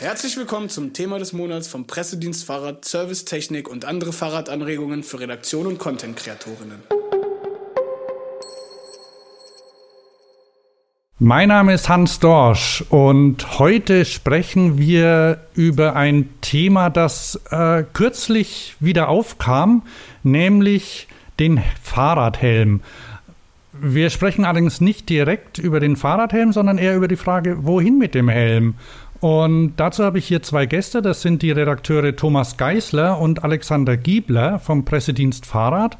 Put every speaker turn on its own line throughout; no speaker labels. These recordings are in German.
Herzlich willkommen zum Thema des Monats vom Pressedienst Fahrrad, Servicetechnik und andere Fahrradanregungen für Redaktion und Content-Kreatorinnen.
Mein Name ist Hans Dorsch und heute sprechen wir über ein Thema, das äh, kürzlich wieder aufkam, nämlich den Fahrradhelm. Wir sprechen allerdings nicht direkt über den Fahrradhelm, sondern eher über die Frage, wohin mit dem Helm? Und dazu habe ich hier zwei Gäste. Das sind die Redakteure Thomas Geisler und Alexander Giebler vom Pressedienst Fahrrad.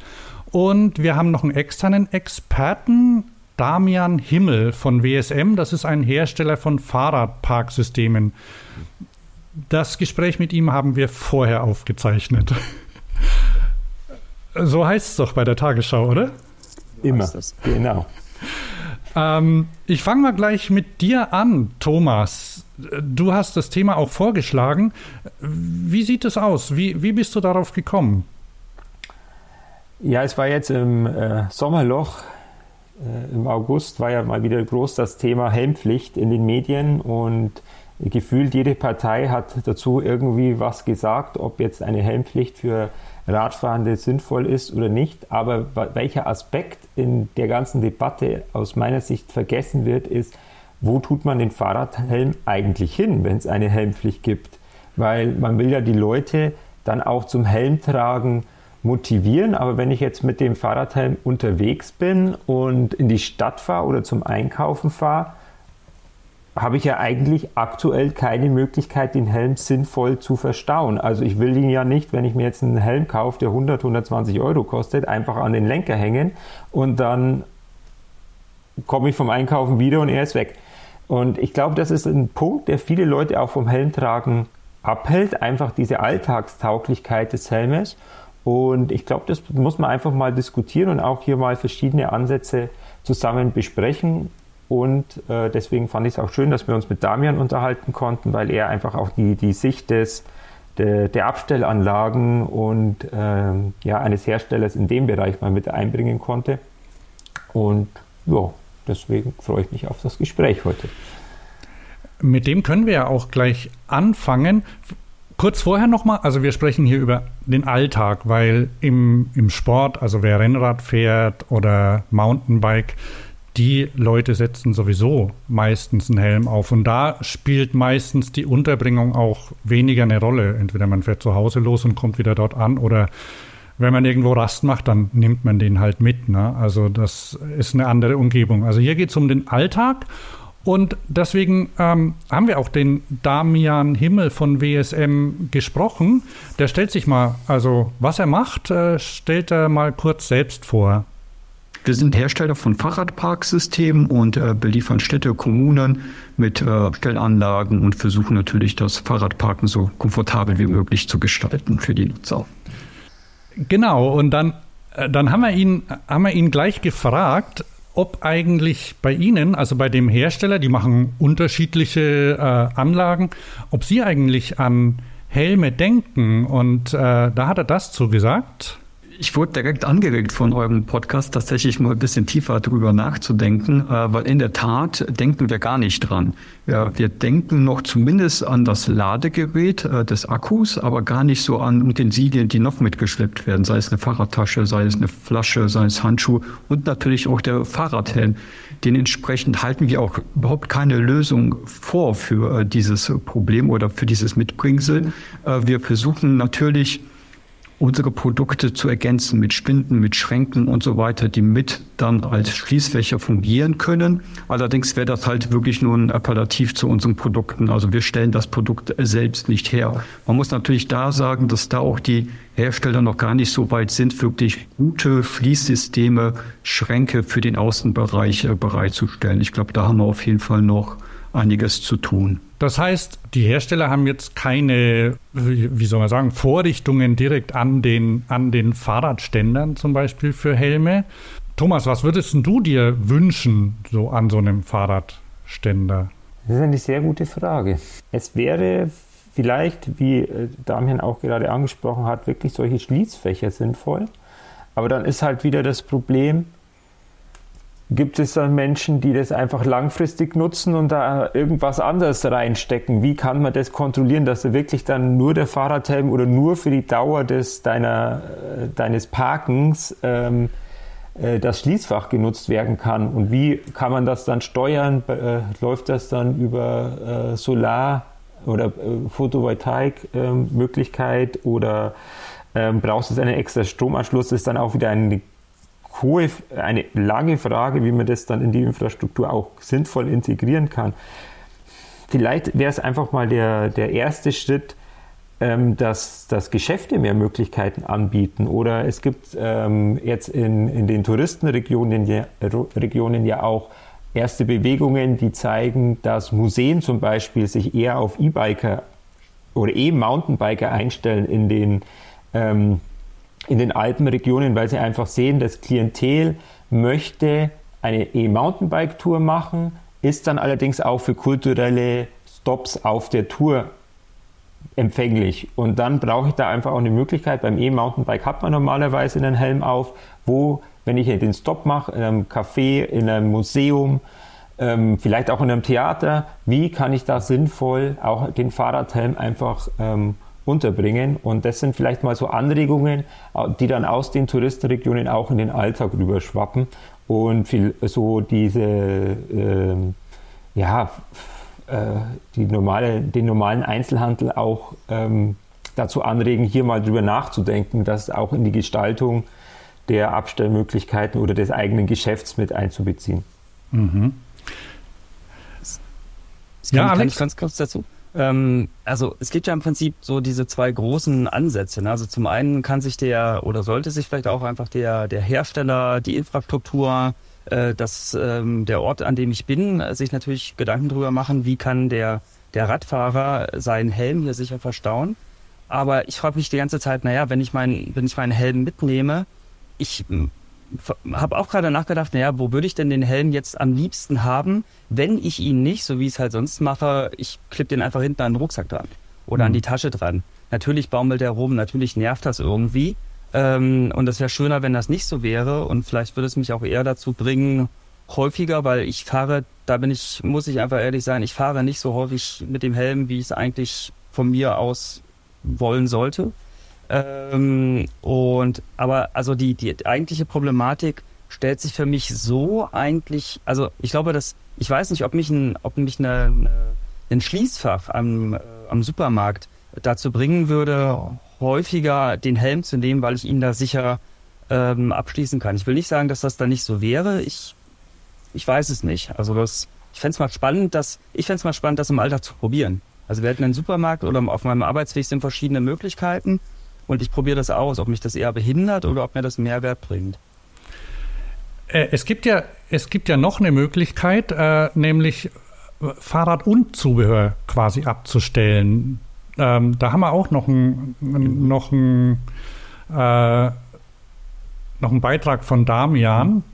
Und wir haben noch einen externen Experten, Damian Himmel von WSM. Das ist ein Hersteller von Fahrradparksystemen. Das Gespräch mit ihm haben wir vorher aufgezeichnet. So heißt es doch bei der Tagesschau, oder?
Immer, genau.
Ähm, ich fange mal gleich mit dir an, Thomas. Du hast das Thema auch vorgeschlagen. Wie sieht es aus? Wie, wie bist du darauf gekommen?
Ja, es war jetzt im äh, Sommerloch, äh, im August war ja mal wieder groß das Thema Helmpflicht in den Medien und gefühlt jede Partei hat dazu irgendwie was gesagt, ob jetzt eine Helmpflicht für Radfahrende sinnvoll ist oder nicht. Aber welcher Aspekt in der ganzen Debatte aus meiner Sicht vergessen wird, ist, wo tut man den Fahrradhelm eigentlich hin, wenn es eine Helmpflicht gibt? Weil man will ja die Leute dann auch zum Helmtragen motivieren. Aber wenn ich jetzt mit dem Fahrradhelm unterwegs bin und in die Stadt fahre oder zum Einkaufen fahre, habe ich ja eigentlich aktuell keine Möglichkeit, den Helm sinnvoll zu verstauen. Also ich will ihn ja nicht, wenn ich mir jetzt einen Helm kaufe, der 100, 120 Euro kostet, einfach an den Lenker hängen und dann komme ich vom Einkaufen wieder und er ist weg. Und ich glaube, das ist ein Punkt, der viele Leute auch vom Helmtragen abhält, einfach diese Alltagstauglichkeit des Helmes. Und ich glaube, das muss man einfach mal diskutieren und auch hier mal verschiedene Ansätze zusammen besprechen. Und äh, deswegen fand ich es auch schön, dass wir uns mit Damian unterhalten konnten, weil er einfach auch die, die Sicht des, der, der Abstellanlagen und ähm, ja, eines Herstellers in dem Bereich mal mit einbringen konnte. Und ja, deswegen freue ich mich auf das Gespräch heute.
Mit dem können wir ja auch gleich anfangen. Kurz vorher nochmal, also wir sprechen hier über den Alltag, weil im, im Sport, also wer Rennrad fährt oder Mountainbike, die Leute setzen sowieso meistens einen Helm auf. Und da spielt meistens die Unterbringung auch weniger eine Rolle. Entweder man fährt zu Hause los und kommt wieder dort an oder wenn man irgendwo Rast macht, dann nimmt man den halt mit. Ne? Also das ist eine andere Umgebung. Also hier geht es um den Alltag. Und deswegen ähm, haben wir auch den Damian Himmel von WSM gesprochen. Der stellt sich mal, also was er macht, äh, stellt er mal kurz selbst vor.
Wir sind Hersteller von Fahrradparksystemen und äh, beliefern Städte, Kommunen mit äh, Stellanlagen und versuchen natürlich das Fahrradparken so komfortabel wie möglich zu gestalten für die Nutzer.
Genau, und dann, äh, dann haben, wir ihn, haben wir ihn gleich gefragt, ob eigentlich bei Ihnen, also bei dem Hersteller, die machen unterschiedliche äh, Anlagen, ob Sie eigentlich an Helme denken. Und äh, da hat er das zugesagt.
Ich wurde direkt angeregt von eurem Podcast, tatsächlich mal ein bisschen tiefer drüber nachzudenken, äh, weil in der Tat denken wir gar nicht dran. Wir denken noch zumindest an das Ladegerät äh, des Akkus, aber gar nicht so an Utensilien, die noch mitgeschleppt werden, sei es eine Fahrradtasche, sei es eine Flasche, sei es Handschuhe und natürlich auch der Fahrradhelm. Dementsprechend halten wir auch überhaupt keine Lösung vor für äh, dieses Problem oder für dieses Mitbringsel. wir versuchen natürlich, unsere Produkte zu ergänzen mit Spinden, mit Schränken und so weiter, die mit dann als Schließfächer fungieren können. Allerdings wäre das halt wirklich nur ein Appellativ zu unseren Produkten. Also wir stellen das Produkt selbst nicht her. Man muss natürlich da sagen, dass da auch die Hersteller noch gar nicht so weit sind, wirklich gute Fließsysteme, Schränke für den Außenbereich äh, bereitzustellen. Ich glaube, da haben wir auf jeden Fall noch einiges zu tun.
Das heißt, die Hersteller haben jetzt keine, wie soll man sagen, Vorrichtungen direkt an den, an den Fahrradständern zum Beispiel für Helme. Thomas, was würdest du dir wünschen, so an so einem Fahrradständer?
Das ist eine sehr gute Frage. Es wäre vielleicht, wie äh, Damian auch gerade angesprochen hat, wirklich solche Schließfächer sinnvoll. Aber dann ist halt wieder das Problem, gibt es dann Menschen, die das einfach langfristig nutzen und da irgendwas anderes reinstecken? Wie kann man das kontrollieren, dass da wirklich dann nur der Fahrradhelm oder nur für die Dauer des, deiner, äh, deines Parkens ähm, äh, das Schließfach genutzt werden kann? Und wie kann man das dann steuern? Äh, läuft das dann über äh, Solar- oder äh, Photovoltaik-Möglichkeit oder ähm, brauchst du einen extra Stromanschluss? Das ist dann auch wieder eine hohe, eine lange Frage, wie man das dann in die Infrastruktur auch sinnvoll integrieren kann. Vielleicht wäre es einfach mal der, der erste Schritt, ähm, dass, dass Geschäfte mehr Möglichkeiten anbieten. Oder es gibt ähm, jetzt in, in den Touristenregionen ja, Regionen ja auch erste Bewegungen, die zeigen, dass Museen zum Beispiel sich eher auf E-Biker oder E-Mountainbiker einstellen in den ähm, in den Alpenregionen, weil sie einfach sehen, das Klientel möchte eine E-Mountainbike-Tour machen, ist dann allerdings auch für kulturelle Stops auf der Tour empfänglich. Und dann brauche ich da einfach auch eine Möglichkeit. Beim E-Mountainbike hat man normalerweise einen Helm auf, wo, wenn ich den Stop mache, in einem Café, in einem Museum, ähm, vielleicht auch in einem Theater, wie kann ich da sinnvoll auch den Fahrradhelm einfach ähm, unterbringen. Und das sind vielleicht mal so Anregungen, die dann aus den Touristenregionen auch in den Alltag rüberschwappen und viel, so diese, äh, ja, äh, die normale, den normalen Einzelhandel auch ähm, dazu anregen, hier mal drüber nachzudenken, das auch in die Gestaltung der Abstellmöglichkeiten oder des eigenen Geschäfts mit einzubeziehen. Mhm.
Das kann, ja, kann ich ganz kurz dazu? Ähm, also es gibt ja im Prinzip so diese zwei großen Ansätze. Ne? Also zum einen kann sich der oder sollte sich vielleicht auch einfach der, der Hersteller, die Infrastruktur, äh, das, ähm, der Ort, an dem ich bin, sich natürlich Gedanken drüber machen, wie kann der, der Radfahrer seinen Helm hier sicher verstauen. Aber ich frage mich die ganze Zeit, naja, wenn ich, mein, wenn ich meinen Helm mitnehme, ich habe auch gerade nachgedacht, naja, wo würde ich denn den Helm jetzt am liebsten haben, wenn ich ihn nicht, so wie ich es halt sonst mache, ich klippe den einfach hinten an den Rucksack dran oder mhm. an die Tasche dran. Natürlich baumelt der rum, natürlich nervt das irgendwie. Ähm, und es wäre schöner, wenn das nicht so wäre. Und vielleicht würde es mich auch eher dazu bringen, häufiger, weil ich fahre, da bin ich, muss ich einfach ehrlich sein, ich fahre nicht so häufig mit dem Helm, wie ich es eigentlich von mir aus wollen sollte. Ähm, und aber also die, die eigentliche Problematik stellt sich für mich so eigentlich, also ich glaube, dass ich weiß nicht, ob mich ein, ob mich eine, eine, ein Schließfach am, äh, am Supermarkt dazu bringen würde, häufiger den Helm zu nehmen, weil ich ihn da sicher ähm, abschließen kann. Ich will nicht sagen, dass das da nicht so wäre. Ich, ich weiß es nicht. Also das, ich fände es mal spannend, dass ich fände es mal spannend, das im Alltag zu probieren. Also wir hätten einen Supermarkt oder auf meinem Arbeitsweg sind verschiedene Möglichkeiten und ich probiere das aus, ob mich das eher behindert oder ob mir das Mehrwert bringt.
Äh, es gibt ja, es gibt ja noch eine Möglichkeit, äh, nämlich Fahrrad und Zubehör quasi abzustellen. Ähm, da haben wir auch noch einen noch äh, noch einen Beitrag von Damian.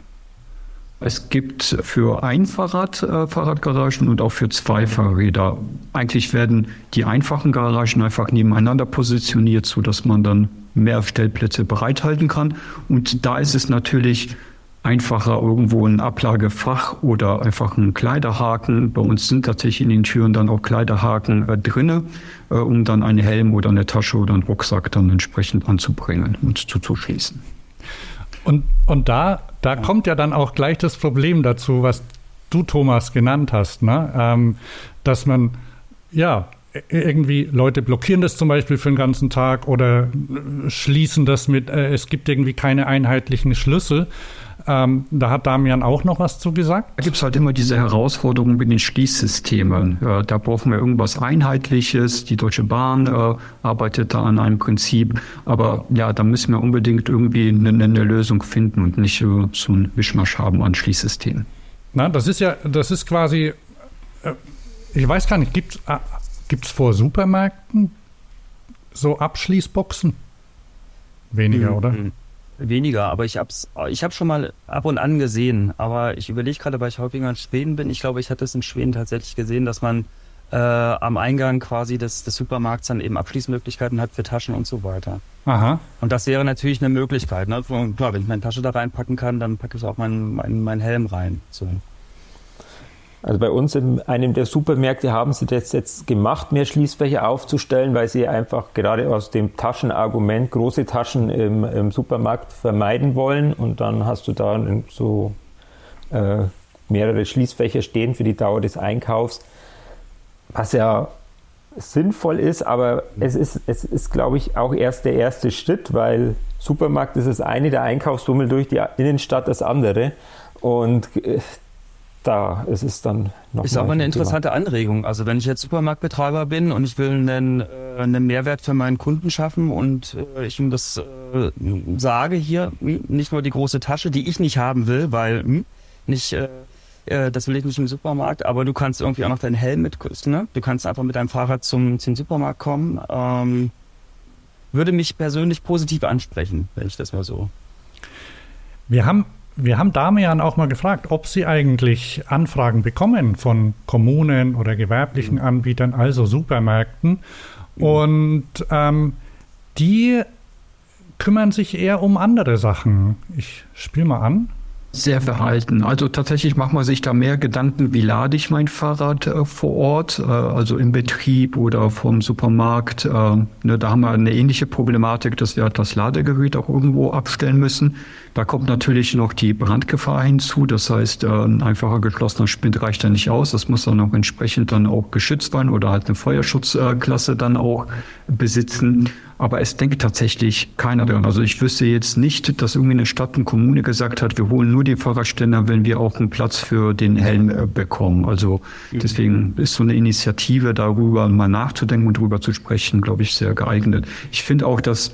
Es gibt für ein Fahrrad äh, Fahrradgaragen und auch für zwei Fahrräder. Eigentlich werden die einfachen Garagen einfach nebeneinander positioniert, sodass man dann mehr Stellplätze bereithalten kann. Und da ist es natürlich einfacher, irgendwo ein Ablagefach oder einfach ein Kleiderhaken. Bei uns sind tatsächlich in den Türen dann auch Kleiderhaken äh, drinne, äh, um dann einen Helm oder eine Tasche oder einen Rucksack dann entsprechend anzubringen und zuzuschließen.
Und, und da, da ja. kommt ja dann auch gleich das Problem dazu, was du, Thomas, genannt hast, ne? Ähm, dass man, ja, irgendwie Leute blockieren das zum Beispiel für den ganzen Tag oder schließen das mit, äh, es gibt irgendwie keine einheitlichen Schlüssel. Ähm, da hat Damian auch noch was zu gesagt.
Da gibt es halt immer diese Herausforderungen mit den Schließsystemen. Äh, da brauchen wir irgendwas Einheitliches. Die Deutsche Bahn äh, arbeitet da an einem Prinzip. Aber ja, da müssen wir unbedingt irgendwie eine, eine Lösung finden und nicht äh, so ein Mischmasch haben an Schließsystemen.
Na, das ist ja, das ist quasi, äh, ich weiß gar nicht, gibt es äh, vor Supermärkten so Abschließboxen? Weniger, mhm. oder?
Weniger, aber ich hab's, ich habe schon mal ab und an gesehen. Aber ich überlege gerade, weil ich häufiger in Schweden bin. Ich glaube, ich hatte es in Schweden tatsächlich gesehen, dass man äh, am Eingang quasi des, des Supermarkts dann eben Abschließmöglichkeiten hat für Taschen und so weiter.
Aha.
Und das wäre natürlich eine Möglichkeit. Ne? Klar, wenn ich meine Tasche da reinpacken kann, dann packe ich auch meinen mein, mein Helm rein. So.
Also bei uns in einem der Supermärkte haben sie das jetzt gemacht, mehr Schließfächer aufzustellen, weil sie einfach gerade aus dem Taschenargument große Taschen im, im Supermarkt vermeiden wollen. Und dann hast du da so äh, mehrere Schließfächer stehen für die Dauer des Einkaufs, was ja sinnvoll ist, aber es ist, es ist, glaube ich, auch erst der erste Schritt, weil Supermarkt ist das eine, der Einkaufsbummel durch die Innenstadt das andere. Und äh, da ist es dann noch.
Ist aber eine interessante Anregung. Also wenn ich jetzt Supermarktbetreiber bin und ich will einen, äh, einen Mehrwert für meinen Kunden schaffen und äh, ich ihm das äh, sage hier, hm, nicht nur die große Tasche, die ich nicht haben will, weil hm, nicht, äh, das will ich nicht im Supermarkt, aber du kannst irgendwie auch noch deinen Helm mit, ne? Du kannst einfach mit deinem Fahrrad zum, zum Supermarkt kommen. Ähm, würde mich persönlich positiv ansprechen, wenn ich das mal so.
Wir haben wir haben Damian auch mal gefragt, ob sie eigentlich Anfragen bekommen von Kommunen oder gewerblichen mhm. Anbietern, also Supermärkten. Mhm. Und ähm, die kümmern sich eher um andere Sachen. Ich spiele mal an.
Sehr verhalten. Also tatsächlich macht man sich da mehr Gedanken, wie lade ich mein Fahrrad äh, vor Ort, äh, also im Betrieb oder vom Supermarkt. Äh, ne, da haben wir eine ähnliche Problematik, dass wir das Ladegerät auch irgendwo abstellen müssen. Da kommt natürlich noch die Brandgefahr hinzu. Das heißt, äh, ein einfacher geschlossener Spind reicht da nicht aus. Das muss dann auch entsprechend dann auch geschützt werden oder halt eine Feuerschutzklasse dann auch besitzen. Aber es denkt tatsächlich keiner daran. Also ich wüsste jetzt nicht, dass irgendwie eine Stadt, eine Kommune gesagt hat, wir holen nur die Fahrradständer, wenn wir auch einen Platz für den Helm äh, bekommen. Also deswegen ist so eine Initiative darüber mal nachzudenken und darüber zu sprechen, glaube ich, sehr geeignet. Ich finde auch, dass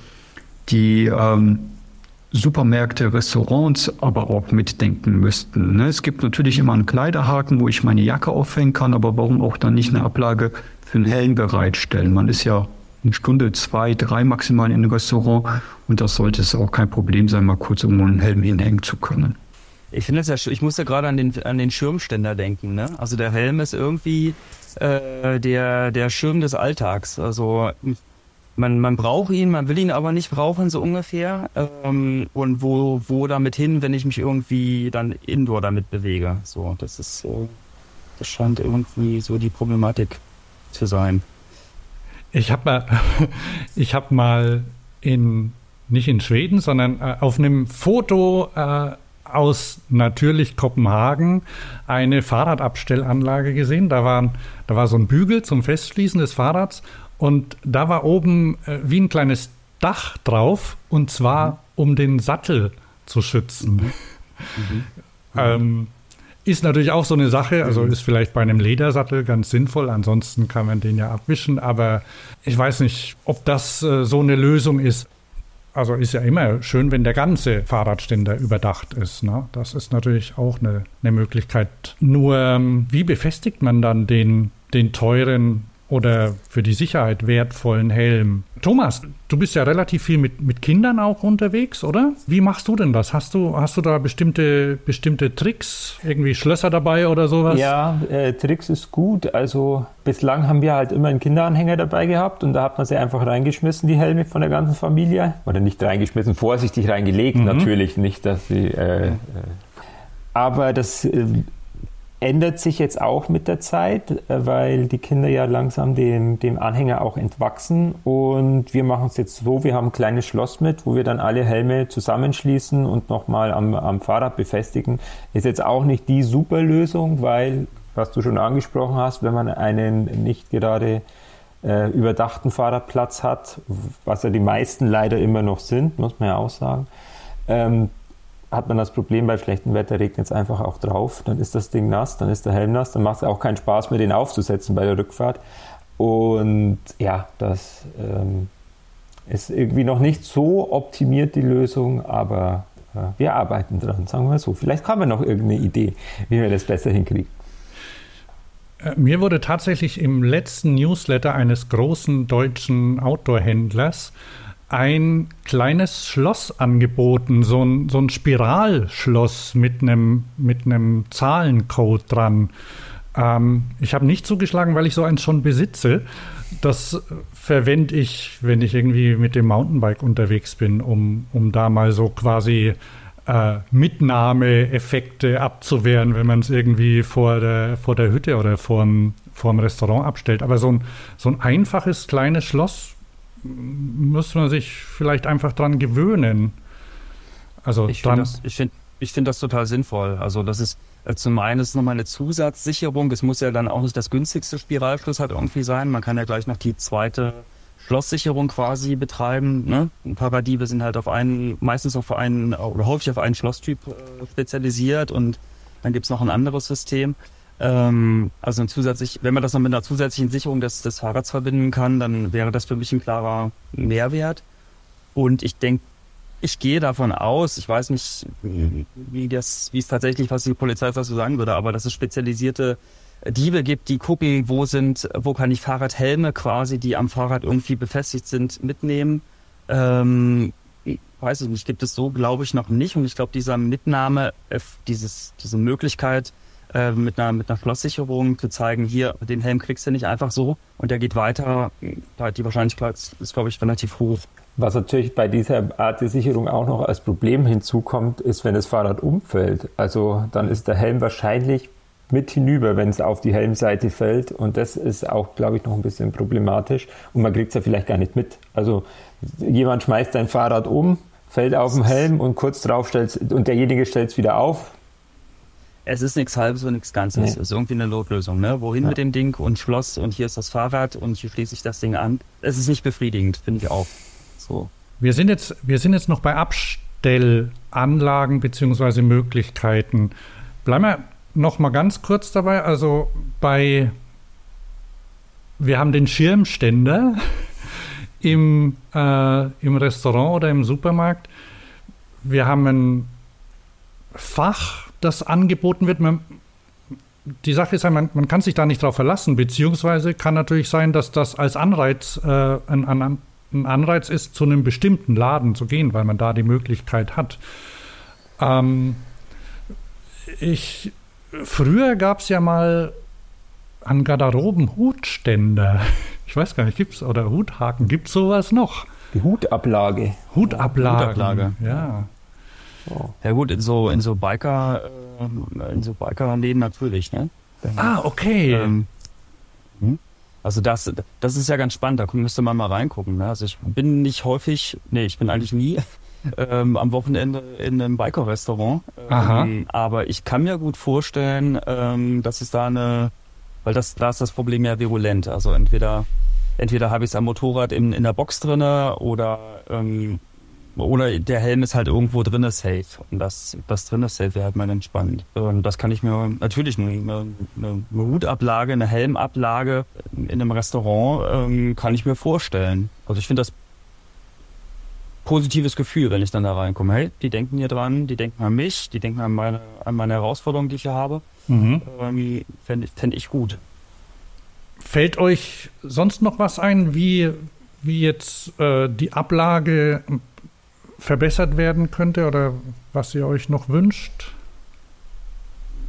die ähm, Supermärkte, Restaurants aber auch mitdenken müssten. Ne? Es gibt natürlich immer einen Kleiderhaken, wo ich meine Jacke aufhängen kann, aber warum auch dann nicht eine Ablage für einen Helm bereitstellen? Man ist ja eine Stunde, zwei, drei maximal in einem Restaurant und das sollte es auch kein Problem sein, mal kurz irgendwo einen Helm hinhängen zu können.
Ich finde es ja, ich muss ja gerade an den, an den Schirmständer denken. Ne? Also der Helm ist irgendwie äh, der, der Schirm des Alltags. Also man, man braucht ihn, man will ihn aber nicht brauchen, so ungefähr. Ähm, und wo, wo damit hin, wenn ich mich irgendwie dann indoor damit bewege. So, das ist so, das scheint irgendwie so die Problematik zu sein.
Ich habe mal, ich habe mal in, nicht in Schweden, sondern äh, auf einem Foto äh, aus natürlich Kopenhagen eine Fahrradabstellanlage gesehen. Da, waren, da war so ein Bügel zum Festschließen des Fahrrads und da war oben äh, wie ein kleines Dach drauf, und zwar mhm. um den Sattel zu schützen. Mhm. Ähm, ist natürlich auch so eine Sache, also mhm. ist vielleicht bei einem Ledersattel ganz sinnvoll, ansonsten kann man den ja abwischen, aber ich weiß nicht, ob das äh, so eine Lösung ist. Also ist ja immer schön, wenn der ganze Fahrradständer überdacht ist. Ne? Das ist natürlich auch eine, eine Möglichkeit. Nur, ähm, wie befestigt man dann den, den teuren oder für die Sicherheit wertvollen Helm. Thomas, du bist ja relativ viel mit, mit Kindern auch unterwegs, oder? Wie machst du denn das? Hast du, hast du da bestimmte, bestimmte Tricks, irgendwie Schlösser dabei oder sowas?
Ja, äh, Tricks ist gut. Also bislang haben wir halt immer einen Kinderanhänger dabei gehabt und da hat man sie einfach reingeschmissen, die Helme von der ganzen Familie. Oder nicht reingeschmissen, vorsichtig reingelegt mhm. natürlich, nicht, dass sie... Äh, äh aber das äh, ändert sich jetzt auch mit der Zeit, äh, weil die Kinder ja langsam dem, dem Anhänger auch entwachsen. Und wir machen es jetzt so, wir haben ein kleines Schloss mit, wo wir dann alle Helme zusammenschließen und nochmal am, am Fahrrad befestigen. Ist jetzt auch nicht die super Lösung, weil, was du schon angesprochen hast, wenn man einen nicht gerade äh, überdachten Fahrradplatz hat, was ja die meisten leider immer noch sind, muss man ja auch sagen, ähm, hat man das Problem, bei schlechtem Wetter regnet es einfach auch drauf. Dann ist das Ding nass, dann ist der Helm nass, dann macht es auch keinen Spaß mehr, den aufzusetzen bei der Rückfahrt. Und ja, das ähm, ist irgendwie noch nicht so optimiert, die Lösung, aber äh, wir arbeiten dran, sagen wir so. Vielleicht haben wir noch irgendeine Idee, wie wir das besser hinkriegen.
Äh, mir wurde tatsächlich im letzten Newsletter eines großen deutschen Outdoor-Händlers ein kleines Schloss angeboten, so ein, so ein Spiralschloss mit einem mit Zahlencode dran. Ähm, ich habe nicht zugeschlagen, weil ich so eins schon besitze. Das verwende ich, wenn ich irgendwie mit dem Mountainbike unterwegs bin, um, um da mal so quasi äh, Mitnahmeeffekte abzuwehren, wenn man es irgendwie vor der, vor der Hütte oder vorm, vorm Restaurant abstellt. Aber so ein, so ein einfaches kleines Schloss muss man sich vielleicht einfach dran gewöhnen.
Also ich finde das, find, find das total sinnvoll. Also das ist äh, zum einen ist nochmal eine Zusatzsicherung. Es muss ja dann auch nicht das günstigste Spiralschloss halt irgendwie sein. Man kann ja gleich noch die zweite Schlosssicherung quasi betreiben. Ne? Paradiebe sind halt auf einen, meistens auf einen oder häufig auf einen Schlosstyp äh, spezialisiert und dann gibt's noch ein anderes System. Ähm, also ein zusätzlich, wenn man das noch mit einer zusätzlichen Sicherung des, des Fahrrads verbinden kann, dann wäre das für mich ein klarer Mehrwert. Und ich denke, ich gehe davon aus, ich weiß nicht, wie das, wie es tatsächlich, was die Polizei dazu sagen würde, aber dass es spezialisierte Diebe gibt, die gucken, wo sind, wo kann ich Fahrradhelme quasi, die am Fahrrad irgendwie befestigt sind, mitnehmen. Ähm, weiß ich nicht, gibt es so, glaube ich, noch nicht. Und ich glaube, dieser Mitnahme, äh, dieses, diese Möglichkeit, äh, mit einer, mit einer Schlosssicherung zu zeigen, hier, den Helm kriegst du nicht einfach so und der geht weiter, die Wahrscheinlichkeit ist, glaube ich, relativ hoch.
Was natürlich bei dieser Art der Sicherung auch noch als Problem hinzukommt, ist, wenn das Fahrrad umfällt. Also dann ist der Helm wahrscheinlich mit hinüber, wenn es auf die Helmseite fällt. Und das ist auch, glaube ich, noch ein bisschen problematisch. Und man kriegt es ja vielleicht gar nicht mit. Also jemand schmeißt sein Fahrrad um, fällt auf den Helm und kurz drauf stellt und derjenige stellt es wieder auf
es ist nichts Halbes und nichts Ganzes. Nee. Es ist irgendwie eine Notlösung. Ne? Wohin ja. mit dem Ding und Schloss und hier ist das Fahrrad und hier schließe ich das Ding an. Es ist nicht befriedigend, finde ich auch. So.
Wir sind jetzt, wir sind jetzt noch bei Abstellanlagen bzw. Möglichkeiten. Bleiben wir noch mal ganz kurz dabei. Also bei, wir haben den Schirmständer im, äh, im Restaurant oder im Supermarkt. Wir haben ein Fach das angeboten wird. Man, die Sache ist ja, man, man, kann sich da nicht drauf verlassen, beziehungsweise kann natürlich sein, dass das als Anreiz äh, ein, ein, ein, Anreiz ist, zu einem bestimmten Laden zu gehen, weil man da die Möglichkeit hat. Ähm, ich, früher gab es ja mal an Garderoben Hutständer. Ich weiß gar nicht, gibt es, oder Huthaken, gibt es sowas noch?
Die Hutablage.
Hutablage. Hutablage. Ja.
Oh. Ja gut, in so in so Biker äh, in so Bikerläden natürlich, ne?
Ah, okay. Ähm,
hm? Also das, das ist ja ganz spannend, da müsste man mal reingucken. Ne? Also ich bin nicht häufig, nee, ich bin eigentlich nie ähm, am Wochenende in einem Biker-Restaurant. Ähm, aber ich kann mir gut vorstellen, ähm, dass es da eine, weil das, da ist das Problem ja virulent. Also entweder, entweder habe ich es am Motorrad in, in der Box drinne oder ähm, oder der Helm ist halt irgendwo drinne safe. Und das, das drinne safe wäre halt mal entspannt. Und das kann ich mir natürlich eine, eine, eine Hutablage, eine Helmablage in einem Restaurant ähm, kann ich mir vorstellen. Also ich finde das positives Gefühl, wenn ich dann da reinkomme. Hey, die denken hier dran, die denken an mich, die denken an meine, an meine Herausforderungen, die ich hier habe. Mhm. Ähm, Fände fänd ich gut.
Fällt euch sonst noch was ein, wie, wie jetzt äh, die Ablage verbessert werden könnte oder was ihr euch noch wünscht?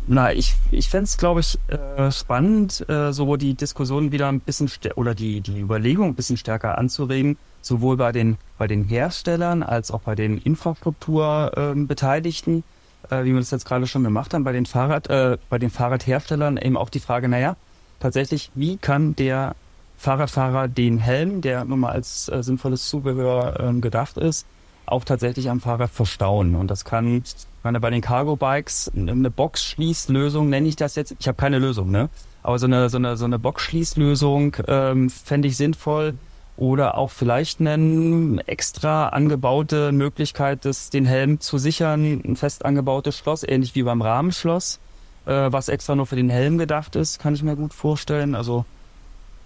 Na, ich, ich fände es, glaube ich, äh, spannend, äh, so die Diskussion wieder ein bisschen oder die, die Überlegung ein bisschen stärker anzuregen, sowohl bei den, bei den Herstellern als auch bei den Infrastrukturbeteiligten, äh, wie wir das jetzt gerade schon gemacht haben, bei den Fahrrad, äh, bei den Fahrradherstellern eben auch die Frage, naja, tatsächlich, wie kann der Fahrradfahrer den Helm, der nun mal als äh, sinnvolles Zubehör äh, gedacht ist, auch tatsächlich am Fahrrad verstauen. Und das kann, meine, bei den Cargo-Bikes eine Box-Schließlösung, nenne ich das jetzt. Ich habe keine Lösung, ne? Aber so eine, so eine, so eine Box-Schließlösung ähm, fände ich sinnvoll. Oder auch vielleicht eine extra angebaute Möglichkeit, das, den Helm zu sichern, ein fest angebautes Schloss, ähnlich wie beim Rahmenschloss, äh, was extra nur für den Helm gedacht ist, kann ich mir gut vorstellen. Also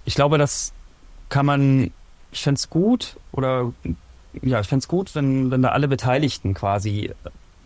ich glaube, das kann man, ich fände es gut oder ja, ich fände es gut, wenn, wenn da alle Beteiligten quasi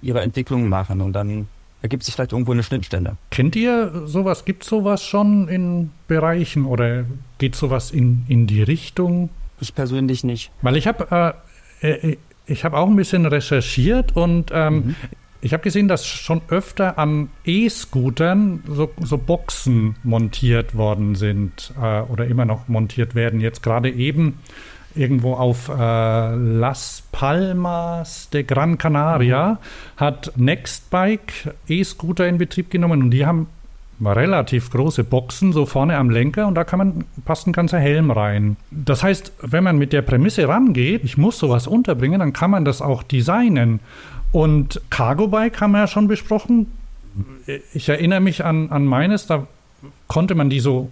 ihre Entwicklungen machen und dann ergibt sich vielleicht irgendwo eine Schnittstelle.
Kennt ihr sowas? Gibt sowas schon in Bereichen oder geht sowas in, in die Richtung?
Ich persönlich nicht.
Weil ich habe äh, äh, ich habe auch ein bisschen recherchiert und ähm, mhm. ich habe gesehen, dass schon öfter an E-Scootern so, so, Boxen montiert worden sind äh, oder immer noch montiert werden. Jetzt gerade eben irgendwo auf äh, Las Palmas de Gran Canaria mhm. hat Nextbike E-Scooter in Betrieb genommen und die haben relativ große Boxen so vorne am Lenker und da kann man passt ein ganzer Helm rein. Das heißt, wenn man mit der Prämisse rangeht, ich muss sowas unterbringen, dann kann man das auch designen. Und Cargo Bike haben wir ja schon besprochen. Ich erinnere mich an, an meines, da konnte man die so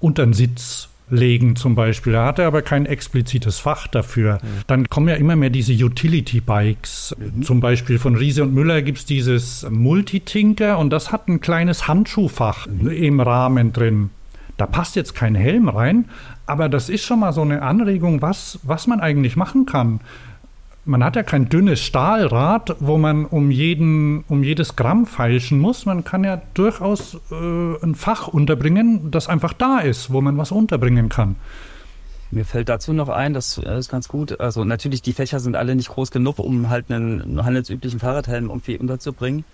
unter den Sitz legen zum Beispiel. Er hatte aber kein explizites Fach dafür. Mhm. Dann kommen ja immer mehr diese Utility-Bikes. Mhm. Zum Beispiel von Riese und Müller gibt es dieses Multitinker und das hat ein kleines Handschuhfach mhm. im Rahmen drin. Da passt jetzt kein Helm rein, aber das ist schon mal so eine Anregung, was, was man eigentlich machen kann man hat ja kein dünnes Stahlrad, wo man um, jeden, um jedes Gramm feilschen muss. Man kann ja durchaus äh, ein Fach unterbringen, das einfach da ist, wo man was unterbringen kann.
Mir fällt dazu noch ein, das ist ganz gut. Also natürlich, die Fächer sind alle nicht groß genug, um halt einen handelsüblichen Fahrradhelm irgendwie unterzubringen.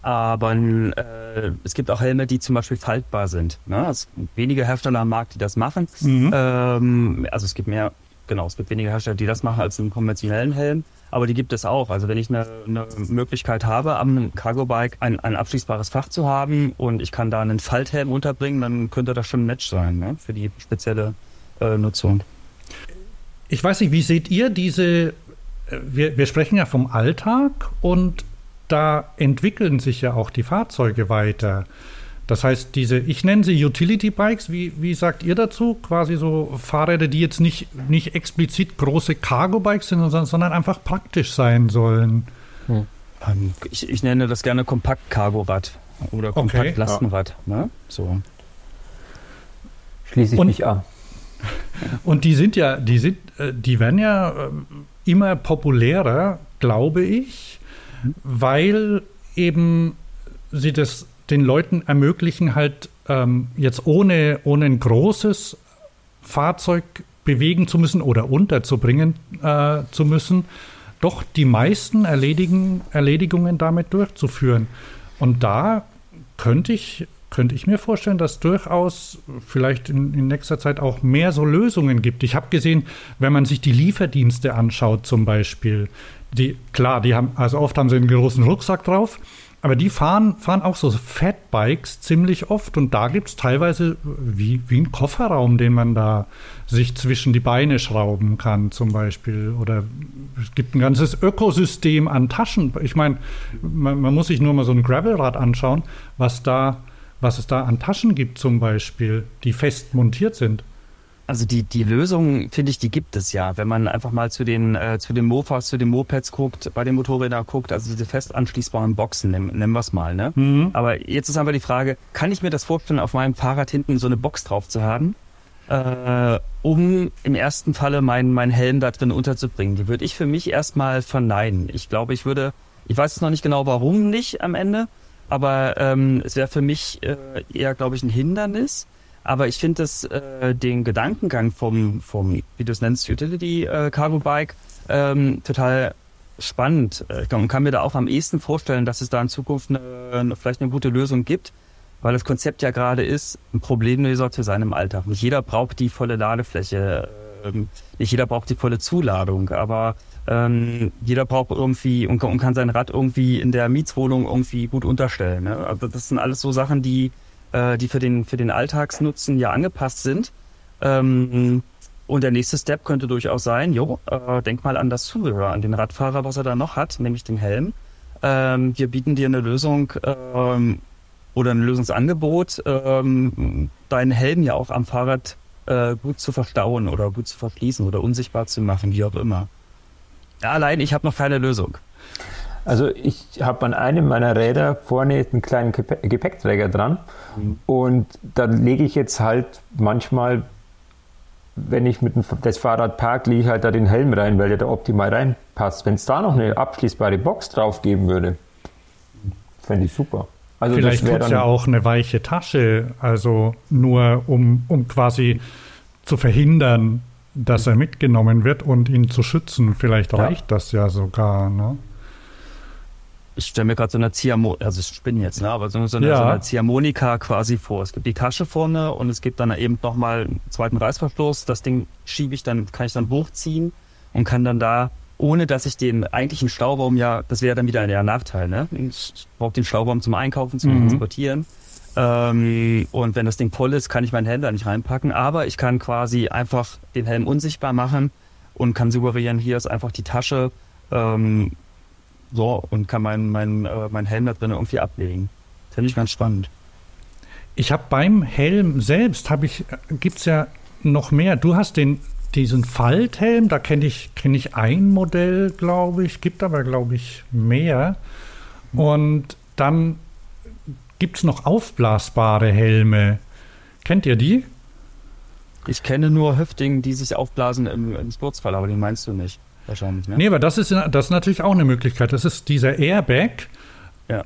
Aber äh, es gibt auch Helme, die zum Beispiel faltbar sind. Ne? Es gibt wenige Hersteller am Markt, die das machen. Mhm. Ähm, also es gibt mehr genau, es gibt weniger Hersteller, die das machen als einen konventionellen Helm, aber die gibt es auch. Also wenn ich eine, eine Möglichkeit habe, am Cargo Bike ein, ein abschließbares Fach zu haben und ich kann da einen Falthelm unterbringen, dann könnte das schon ein Match sein ne, für die spezielle äh, Nutzung.
Ich weiß nicht, wie seht ihr diese, äh, wir, wir sprechen ja vom Alltag und da entwickeln sich ja auch die Fahrzeuge weiter. Das heißt, diese, ich nenne sie Utility Bikes, wie, wie sagt ihr dazu? Quasi so Fahrräder, die jetzt nicht, nicht explizit große Cargo Bikes sind, sondern, sondern einfach praktisch sein sollen.
Hm. Ähm, ich, ich, nenne das gerne Kompakt Cargo Rad oder Kompakt okay. Lastenrad. Ja. Ne? So.
Schließe ich und, mich an.
Und die sind ja, die sind, äh, die werden ja äh, immer populärer, glaube ich, hm. weil eben sie das den Leuten ermöglichen, halt ähm, jetzt ohne, ohne ein großes Fahrzeug bewegen zu müssen oder unterzubringen äh, zu müssen, doch die meisten Erledigen, Erledigungen damit durchzuführen. Und da könnte ich, könnte ich mir vorstellen, dass durchaus vielleicht in, in nächster Zeit auch mehr so Lösungen gibt. Ich habe gesehen, wenn man sich die Lieferdienste anschaut zum Beispiel, die, klar, die haben, also oft haben sie einen großen Rucksack drauf, aber die fahren, fahren auch so Fatbikes ziemlich oft und da gibt es teilweise wie, wie einen Kofferraum, den man da sich zwischen die Beine schrauben kann, zum Beispiel. Oder es gibt ein ganzes Ökosystem an Taschen. Ich meine, man, man, muss sich nur mal so ein Gravelrad anschauen, was da, was es da an Taschen gibt, zum Beispiel, die fest montiert sind.
Also die, die Lösung, finde ich, die gibt es ja. Wenn man einfach mal zu den, äh, zu den Mofas, zu den Mopeds guckt, bei den Motorrädern guckt, also diese fest anschließbaren Boxen, nennen, nennen wir es mal. Ne? Mhm. Aber jetzt ist einfach die Frage, kann ich mir das vorstellen, auf meinem Fahrrad hinten so eine Box drauf zu haben, äh, um im ersten Falle meinen mein Helm da drin unterzubringen? Die würde ich für mich erstmal verneinen. Ich glaube, ich würde, ich weiß jetzt noch nicht genau, warum nicht am Ende, aber ähm, es wäre für mich äh, eher, glaube ich, ein Hindernis. Aber ich finde das äh, den Gedankengang vom, vom, wie du es nennst, Utility äh, Cargo Bike ähm, total spannend äh, und kann mir da auch am ehesten vorstellen, dass es da in Zukunft eine, vielleicht eine gute Lösung gibt, weil das Konzept ja gerade ist, ein Problemlöser zu sein im Alltag. Nicht jeder braucht die volle Ladefläche, ähm, nicht jeder braucht die volle Zuladung, aber ähm, jeder braucht irgendwie und, und, kann sein Rad irgendwie in der Mietswohnung irgendwie gut unterstellen. Ne? Also das sind alles so Sachen, die äh, die für den, für den Alltagsnutzen ja angepasst sind. Ähm, und der nächste Step könnte durchaus sein, jo, äh, denk mal an das Zubehör, an den Radfahrer, was er da noch hat, nämlich den Helm. Ähm, wir bieten dir eine Lösung ähm, oder ein Lösungsangebot, ähm, deinen Helm ja auch am Fahrrad äh, gut zu verstauen oder gut zu verschließen oder unsichtbar zu machen, wie auch immer. Ja, allein, ich habe noch keine Lösung.
Also ich habe an einem meiner Räder vorne einen kleinen Gepäckträger dran mhm. und da lege ich jetzt halt manchmal, wenn ich mit dem das Fahrrad park, lege ich halt da den Helm rein, weil der da optimal reinpasst. Wenn es da noch eine abschließbare Box drauf geben würde, fände ich super.
Also Vielleicht tut es ja auch eine weiche Tasche, also nur um, um quasi zu verhindern, dass er mitgenommen wird und ihn zu schützen. Vielleicht reicht ja. das ja sogar. Ne?
Ich stelle mir gerade so eine Ziehharmonika, also ich spinne jetzt, ne, aber so, so, eine, ja. so eine Ziehharmonika quasi vor. Es gibt die Tasche vorne und es gibt dann eben nochmal einen zweiten Reißverschluss. Das Ding schiebe ich dann, kann ich dann hochziehen und kann dann da, ohne dass ich den eigentlichen Staubaum ja, das wäre dann wieder ein Nachteil, ne? Ich brauche den Staubaum zum Einkaufen, zum mhm. Transportieren. Ähm, und wenn das Ding voll ist, kann ich meinen Helm da nicht reinpacken. Aber ich kann quasi einfach den Helm unsichtbar machen und kann suggerieren, hier ist einfach die Tasche. Ähm, so, und kann meinen mein, äh, mein Helm da drin irgendwie ablegen. Finde ich ganz spannend.
Ich habe beim Helm selbst, habe ich, gibt es ja noch mehr. Du hast den, diesen Falthelm, da kenne ich, kenn ich ein Modell, glaube ich, gibt aber, glaube ich, mehr. Und dann gibt es noch aufblasbare Helme. Kennt ihr die?
Ich kenne nur Höfting, die sich aufblasen im, im Sturzfall, aber den meinst du nicht. Wahrscheinlich, ne?
Nee, aber das ist, das ist natürlich auch eine Möglichkeit. Das ist dieser Airbag, ja.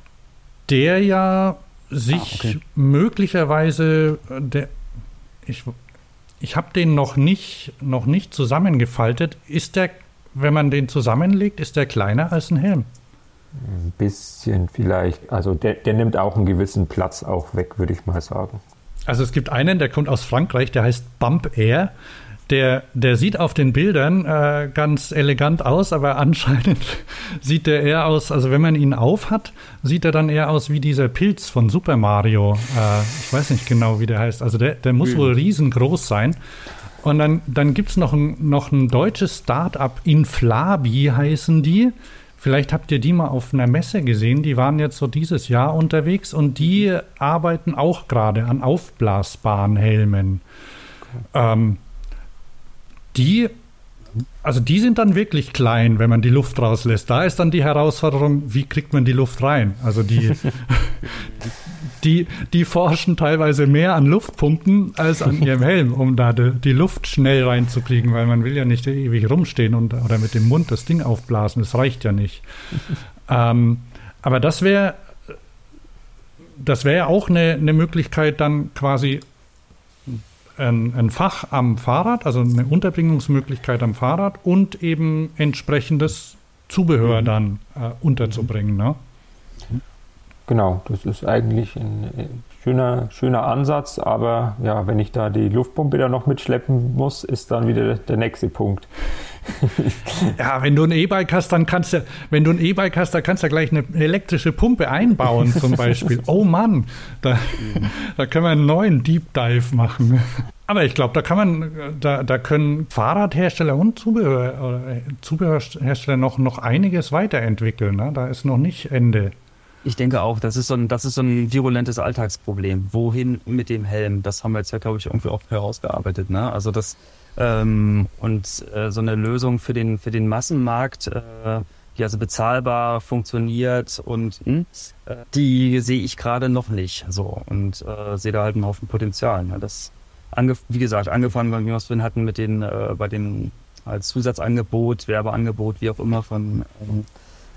der ja sich ah, okay. möglicherweise, der, ich, ich habe den noch nicht, noch nicht zusammengefaltet. Ist der, wenn man den zusammenlegt, ist der kleiner als ein Helm?
Ein bisschen vielleicht. Also der, der nimmt auch einen gewissen Platz auch weg, würde ich mal sagen.
Also es gibt einen, der kommt aus Frankreich, der heißt Bump Air. Der, der sieht auf den Bildern äh, ganz elegant aus, aber anscheinend sieht der eher aus, also wenn man ihn aufhat, sieht er dann eher aus wie dieser Pilz von Super Mario. Äh, ich weiß nicht genau, wie der heißt. Also der, der muss mhm. wohl riesengroß sein. Und dann, dann gibt es noch ein, noch ein deutsches Start-up, Inflabi heißen die. Vielleicht habt ihr die mal auf einer Messe gesehen. Die waren jetzt so dieses Jahr unterwegs und die arbeiten auch gerade an aufblasbaren Helmen. Okay. Ähm, die, also die sind dann wirklich klein, wenn man die Luft rauslässt. Da ist dann die Herausforderung, wie kriegt man die Luft rein? Also die, die, die forschen teilweise mehr an Luftpumpen als an ihrem Helm, um da die, die, Luft schnell reinzukriegen, weil man will ja nicht ewig rumstehen und, oder mit dem Mund das Ding aufblasen. Das reicht ja nicht. ähm, aber das wäre das wäre auch eine, eine Möglichkeit, dann quasi ein, ein, Fach am Fahrrad, also eine Unterbringungsmöglichkeit am Fahrrad und eben entsprechendes Zubehör mhm. dann äh, unterzubringen. Ne?
Genau, das ist eigentlich ein schöner, schöner Ansatz, aber ja, wenn ich da die Luftpumpe dann noch mitschleppen muss, ist dann wieder der nächste Punkt.
ja, wenn du ein E-Bike hast, dann kannst du, wenn du ein E-Bike hast, da kannst du gleich eine elektrische Pumpe einbauen, zum Beispiel. Oh Mann, da, da können wir einen neuen Deep Dive machen. Aber ich glaube, da kann man, da, da können Fahrradhersteller und Zubehör, äh, Zubehörhersteller noch, noch einiges weiterentwickeln. Ne? Da ist noch nicht Ende.
Ich denke auch, das ist so ein, das ist so ein virulentes Alltagsproblem. Wohin mit dem Helm? Das haben wir jetzt ja, glaube ich, irgendwie auch herausgearbeitet. Ne? Also das ähm, und äh, so eine Lösung für den für den Massenmarkt, äh, die also bezahlbar funktioniert und mh, hm, äh, die sehe ich gerade noch nicht. So und äh, sehe da halt einen Haufen Potenzial. Ne? Das wie gesagt angefangen, wie wir es vorhin hatten mit den äh, bei den als Zusatzangebot, Werbeangebot, wie auch immer von ähm,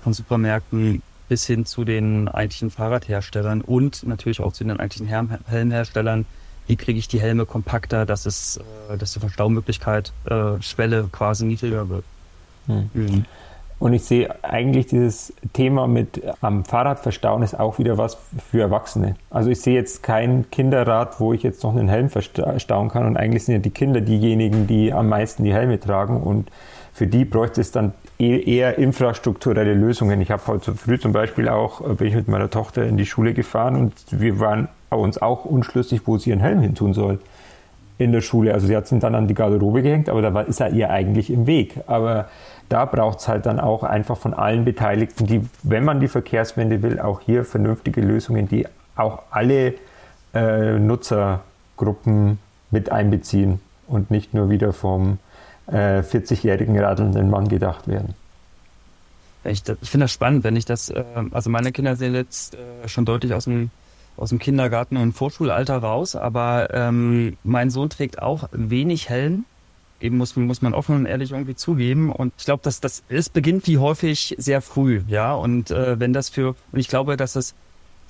von Supermärkten bis hin zu den eigentlichen Fahrradherstellern und natürlich auch zu den eigentlichen Helmherstellern. Wie kriege ich die Helme kompakter, dass es, äh, dass die Verstaumöglichkeit, äh, Schwelle quasi niedriger wird.
Hm. Mhm. Und ich sehe eigentlich dieses Thema mit am Fahrrad verstauen ist auch wieder was für Erwachsene. Also ich sehe jetzt kein Kinderrad, wo ich jetzt noch einen Helm verstauen kann. Und eigentlich sind ja die Kinder diejenigen, die am meisten die Helme tragen. Und für die bräuchte es dann eher infrastrukturelle Lösungen. Ich habe heute früh zum Beispiel auch, äh, bin ich mit meiner Tochter in die Schule gefahren und wir waren uns auch unschlüssig, wo sie ihren Helm hin tun soll in der Schule. Also sie hat ihn dann an die Garderobe gehängt, aber da war, ist er ihr eigentlich im Weg. Aber da braucht es halt dann auch einfach von allen Beteiligten, die, wenn man die Verkehrswende will, auch hier vernünftige Lösungen, die auch alle äh, Nutzergruppen mit einbeziehen und nicht nur wieder vom äh, 40-jährigen radelnden Mann gedacht werden.
Ich, ich finde das spannend, wenn ich das, äh, also meine Kinder sind jetzt äh, schon deutlich aus dem, aus dem Kindergarten und Vorschulalter raus, aber ähm, mein Sohn trägt auch wenig Helm. Eben muss, muss man offen und ehrlich irgendwie zugeben. Und ich glaube, dass das, es beginnt wie häufig sehr früh, ja. Und äh, wenn das für, und ich glaube, dass das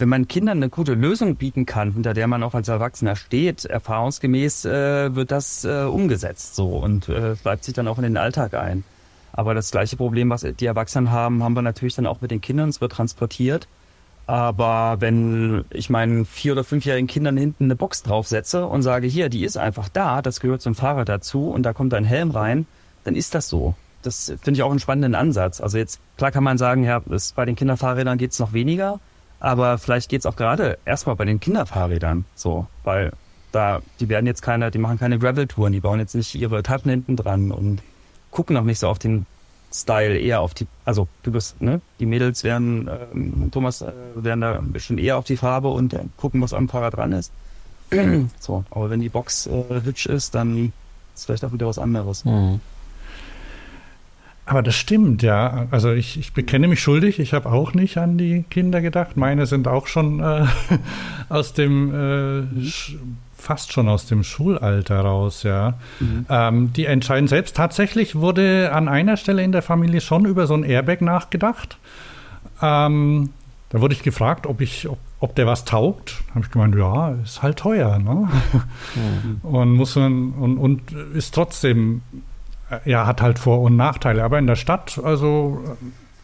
wenn man Kindern eine gute Lösung bieten kann, hinter der man auch als Erwachsener steht, erfahrungsgemäß äh, wird das äh, umgesetzt so und äh, bleibt sich dann auch in den Alltag ein. Aber das gleiche Problem, was die Erwachsenen haben, haben wir natürlich dann auch mit den Kindern. Es wird transportiert. Aber wenn ich meinen vier- oder fünfjährigen Kindern hinten eine Box draufsetze und sage, hier, die ist einfach da, das gehört zum Fahrrad dazu und da kommt ein Helm rein, dann ist das so. Das finde ich auch einen spannenden Ansatz. Also jetzt, klar kann man sagen, ja, bei den Kinderfahrrädern geht es noch weniger, aber vielleicht geht es auch gerade erstmal bei den Kinderfahrrädern so, weil da, die werden jetzt keine, die machen keine Gravel-Touren, die bauen jetzt nicht ihre Taschen hinten dran und gucken noch nicht so auf den Style, eher auf die, also du bist, ne, die Mädels werden, ähm, Thomas, äh, werden da bestimmt eher auf die Farbe und äh, gucken, was am Fahrrad dran ist. so, aber wenn die Box äh, hübsch ist, dann ist vielleicht auch wieder was anderes. Mhm.
Aber das stimmt, ja. Also ich, ich bekenne mich schuldig. Ich habe auch nicht an die Kinder gedacht. Meine sind auch schon äh, aus dem äh, fast schon aus dem Schulalter raus, ja. Mhm. Ähm, die entscheiden selbst. Tatsächlich wurde an einer Stelle in der Familie schon über so ein Airbag nachgedacht. Ähm, da wurde ich gefragt, ob ich, ob, ob der was taugt. Habe ich gemeint, ja, ist halt teuer, ne? Mhm. Und muss man, und, und ist trotzdem, ja, hat halt Vor- und Nachteile. Aber in der Stadt, also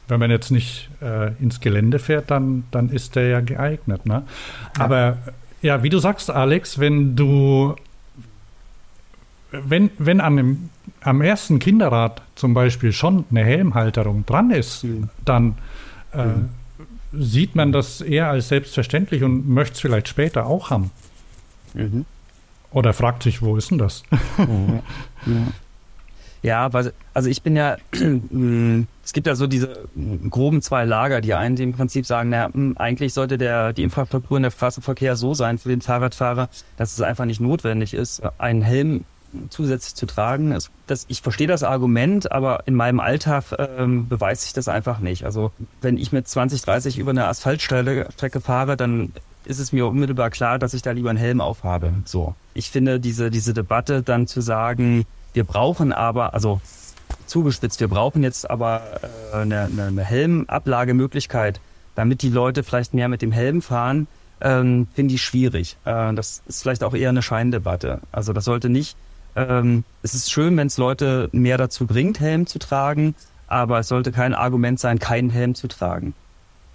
wenn man jetzt nicht äh, ins Gelände fährt, dann, dann ist der ja geeignet. Ne? Ja. Aber ja, wie du sagst, Alex, wenn du, wenn, wenn an dem, am ersten Kinderrad zum Beispiel schon eine Helmhalterung dran ist, mhm. dann äh, mhm. sieht man das eher als selbstverständlich und möchte es vielleicht später auch haben. Mhm. Oder fragt sich, wo ist denn das?
Mhm. ja. Ja, also ich bin ja, es gibt ja so diese groben zwei Lager, die einen, die im Prinzip sagen, na, hm, eigentlich sollte der, die Infrastruktur in der Straßenverkehr so sein für den Fahrradfahrer, dass es einfach nicht notwendig ist, einen Helm zusätzlich zu tragen. Also das, ich verstehe das Argument, aber in meinem Alltag ähm, beweist sich das einfach nicht. Also wenn ich mit 20, 30 über eine Asphaltstrecke fahre, dann ist es mir unmittelbar klar, dass ich da lieber einen Helm aufhabe. So. Ich finde diese, diese Debatte dann zu sagen, wir brauchen aber, also zugespitzt, wir brauchen jetzt aber äh, eine, eine Helmablagemöglichkeit, damit die Leute vielleicht mehr mit dem Helm fahren, ähm, finde ich schwierig. Äh, das ist vielleicht auch eher eine Scheindebatte. Also das sollte nicht, ähm, es ist schön, wenn es Leute mehr dazu bringt, Helm zu tragen, aber es sollte kein Argument sein, keinen Helm zu tragen.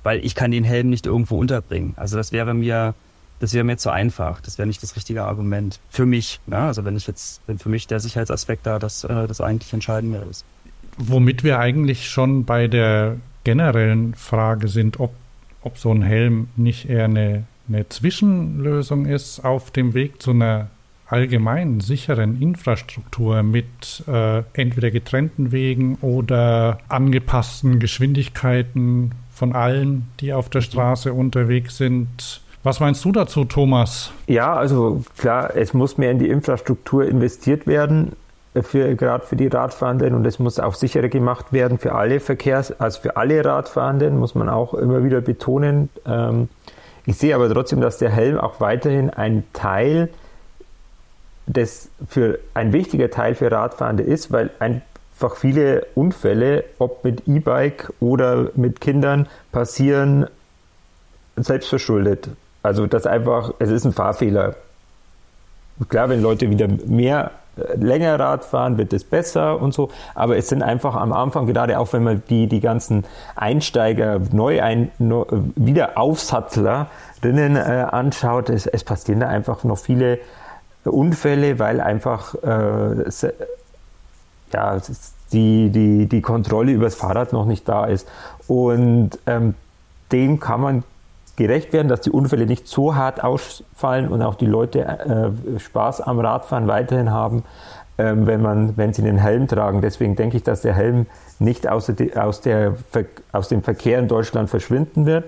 Weil ich kann den Helm nicht irgendwo unterbringen. Also das wäre mir das wäre mir zu einfach. Das wäre nicht das richtige Argument für mich. Ja? Also wenn ich jetzt, wenn für mich der Sicherheitsaspekt da das, äh, das eigentlich Entscheidende ist.
Womit wir eigentlich schon bei der generellen Frage sind, ob, ob so ein Helm nicht eher eine, eine Zwischenlösung ist auf dem Weg zu einer allgemeinen sicheren Infrastruktur mit äh, entweder getrennten Wegen oder angepassten Geschwindigkeiten von allen, die auf der Straße unterwegs sind. Was meinst du dazu, Thomas?
Ja, also klar, es muss mehr in die Infrastruktur investiert werden, für, gerade für die Radfahrenden und es muss auch sicherer gemacht werden für alle Verkehrs-, also für alle Radfahrenden, muss man auch immer wieder betonen. Ähm, ich sehe aber trotzdem, dass der Helm auch weiterhin ein Teil des, für ein wichtiger Teil für Radfahrende ist, weil einfach viele Unfälle, ob mit E-Bike oder mit Kindern, passieren selbstverschuldet. Also das einfach, es ist ein Fahrfehler. Klar, wenn Leute wieder mehr äh, länger Rad fahren, wird es besser und so. Aber es sind einfach am Anfang, gerade auch wenn man die, die ganzen Einsteiger, Neuein, neu, wieder Aufsatzlerinnen äh, anschaut, es, es passieren da einfach noch viele Unfälle, weil einfach äh, es, ja, die, die, die Kontrolle über das Fahrrad noch nicht da ist. Und ähm, dem kann man gerecht werden, dass die Unfälle nicht so hart ausfallen und auch die Leute äh, Spaß am Radfahren weiterhin haben, äh, wenn, man, wenn sie den Helm tragen. Deswegen denke ich, dass der Helm nicht aus, der, aus, der, aus dem Verkehr in Deutschland verschwinden wird.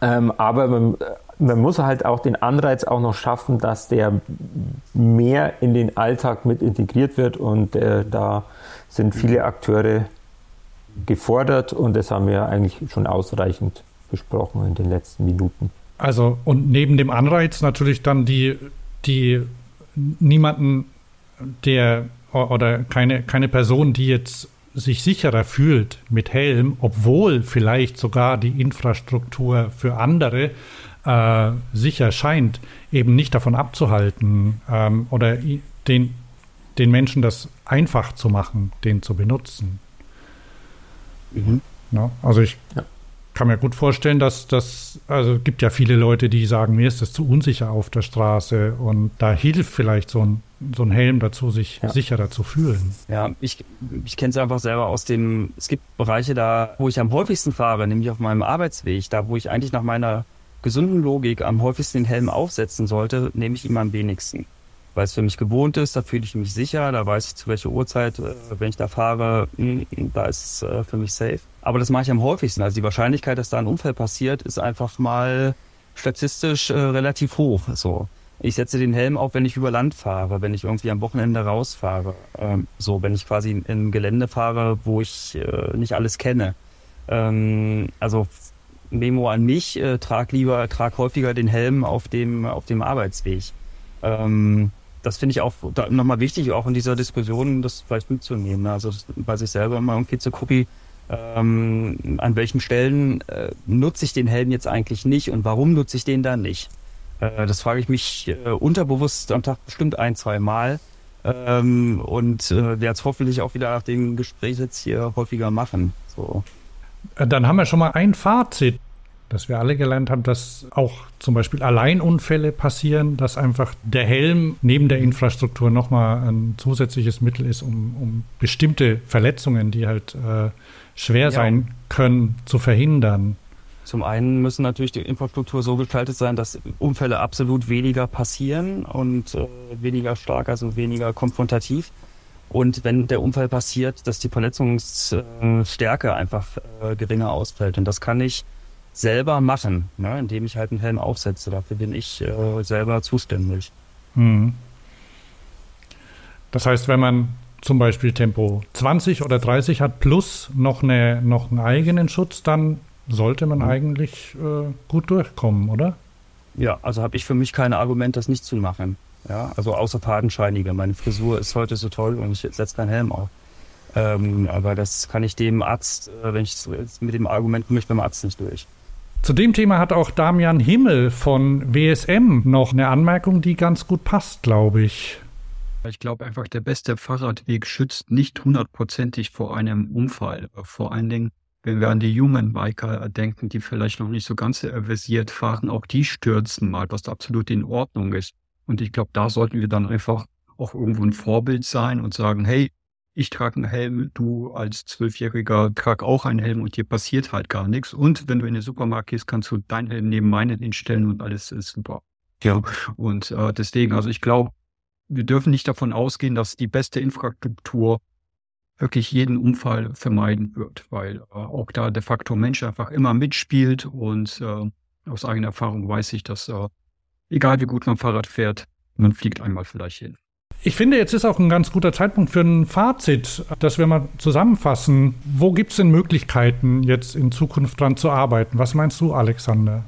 Ähm, aber man, man muss halt auch den Anreiz auch noch schaffen, dass der mehr in den Alltag mit integriert wird und äh, da sind viele Akteure gefordert und das haben wir eigentlich schon ausreichend besprochen in den letzten Minuten.
Also und neben dem Anreiz natürlich dann die, die niemanden, der oder keine, keine Person, die jetzt sich sicherer fühlt mit Helm, obwohl vielleicht sogar die Infrastruktur für andere äh, sicher scheint, eben nicht davon abzuhalten ähm, oder den, den Menschen das einfach zu machen, den zu benutzen. Mhm. Ja, also ich ja. Kann mir gut vorstellen, dass das, also es gibt ja viele Leute, die sagen, mir ist das zu unsicher auf der Straße und da hilft vielleicht so ein, so ein Helm dazu, sich ja. sicherer zu fühlen.
Ja, ich, ich kenne es einfach selber aus dem, es gibt Bereiche da, wo ich am häufigsten fahre, nämlich auf meinem Arbeitsweg, da wo ich eigentlich nach meiner gesunden Logik am häufigsten den Helm aufsetzen sollte, nehme ich ihn am wenigsten weil es für mich gewohnt ist, da fühle ich mich sicher, da weiß ich zu welcher Uhrzeit, äh, wenn ich da fahre, hm, da ist es äh, für mich safe. Aber das mache ich am häufigsten. Also die Wahrscheinlichkeit, dass da ein Unfall passiert, ist einfach mal statistisch äh, relativ hoch. So. Ich setze den Helm auf, wenn ich über Land fahre, wenn ich irgendwie am Wochenende rausfahre. Ähm, so, wenn ich quasi in Gelände fahre, wo ich nicht alles kenne. Ähm, also Memo an mich, äh, trag lieber, trag häufiger den Helm auf dem, auf dem Arbeitsweg. Ähm, das finde ich auch nochmal wichtig, auch in dieser Diskussion, das vielleicht mitzunehmen. Ne? Also bei sich selber immer irgendwie zu gucken, ähm, an welchen Stellen äh, nutze ich den Helm jetzt eigentlich nicht und warum nutze ich den dann nicht? Äh, das frage ich mich äh, unterbewusst am Tag bestimmt ein, zwei Mal ähm, und äh, werde es hoffentlich auch wieder nach dem Gespräch jetzt hier häufiger machen. So.
Dann haben wir schon mal ein Fazit dass wir alle gelernt haben, dass auch zum Beispiel Alleinunfälle passieren, dass einfach der Helm neben der Infrastruktur nochmal ein zusätzliches Mittel ist, um, um bestimmte Verletzungen, die halt äh, schwer ja. sein können, zu verhindern.
Zum einen müssen natürlich die Infrastruktur so gestaltet sein, dass Unfälle absolut weniger passieren und äh, weniger stark, also weniger konfrontativ. Und wenn der Unfall passiert, dass die Verletzungsstärke einfach äh, geringer ausfällt. Und das kann ich selber machen, ne, indem ich halt einen Helm aufsetze. Dafür bin ich äh, selber zuständig. Hm.
Das heißt, wenn man zum Beispiel Tempo 20 oder 30 hat plus noch, eine, noch einen eigenen Schutz, dann sollte man mhm. eigentlich äh, gut durchkommen, oder?
Ja, also habe ich für mich kein Argument, das nicht zu machen. Ja, also außer Fadenscheinige. Meine Frisur ist heute so toll und ich setze keinen Helm auf. Ähm, aber das kann ich dem Arzt, äh, wenn ich mit dem Argument komme ich beim Arzt nicht durch.
Zu dem Thema hat auch Damian Himmel von WSM noch eine Anmerkung, die ganz gut passt, glaube ich.
Ich glaube einfach, der beste Fahrradweg schützt nicht hundertprozentig vor einem Unfall. Vor allen Dingen, wenn wir an die jungen Biker denken, die vielleicht noch nicht so ganz versiert fahren, auch die stürzen mal, was absolut in Ordnung ist. Und ich glaube, da sollten wir dann einfach auch irgendwo ein Vorbild sein und sagen, hey, ich trage einen Helm, du als Zwölfjähriger trag auch einen Helm und dir passiert halt gar nichts. Und wenn du in den Supermarkt gehst, kannst du deinen Helm neben meinen hinstellen und alles ist super. Ja, und äh, deswegen, also ich glaube, wir dürfen nicht davon ausgehen, dass die beste Infrastruktur wirklich jeden Unfall vermeiden wird, weil äh, auch da der Faktor Mensch einfach immer mitspielt und äh, aus eigener Erfahrung weiß ich, dass äh, egal wie gut man Fahrrad fährt, man fliegt einmal vielleicht hin.
Ich finde, jetzt ist auch ein ganz guter Zeitpunkt für ein Fazit, dass wir mal zusammenfassen. Wo gibt es denn Möglichkeiten, jetzt in Zukunft dran zu arbeiten? Was meinst du, Alexander?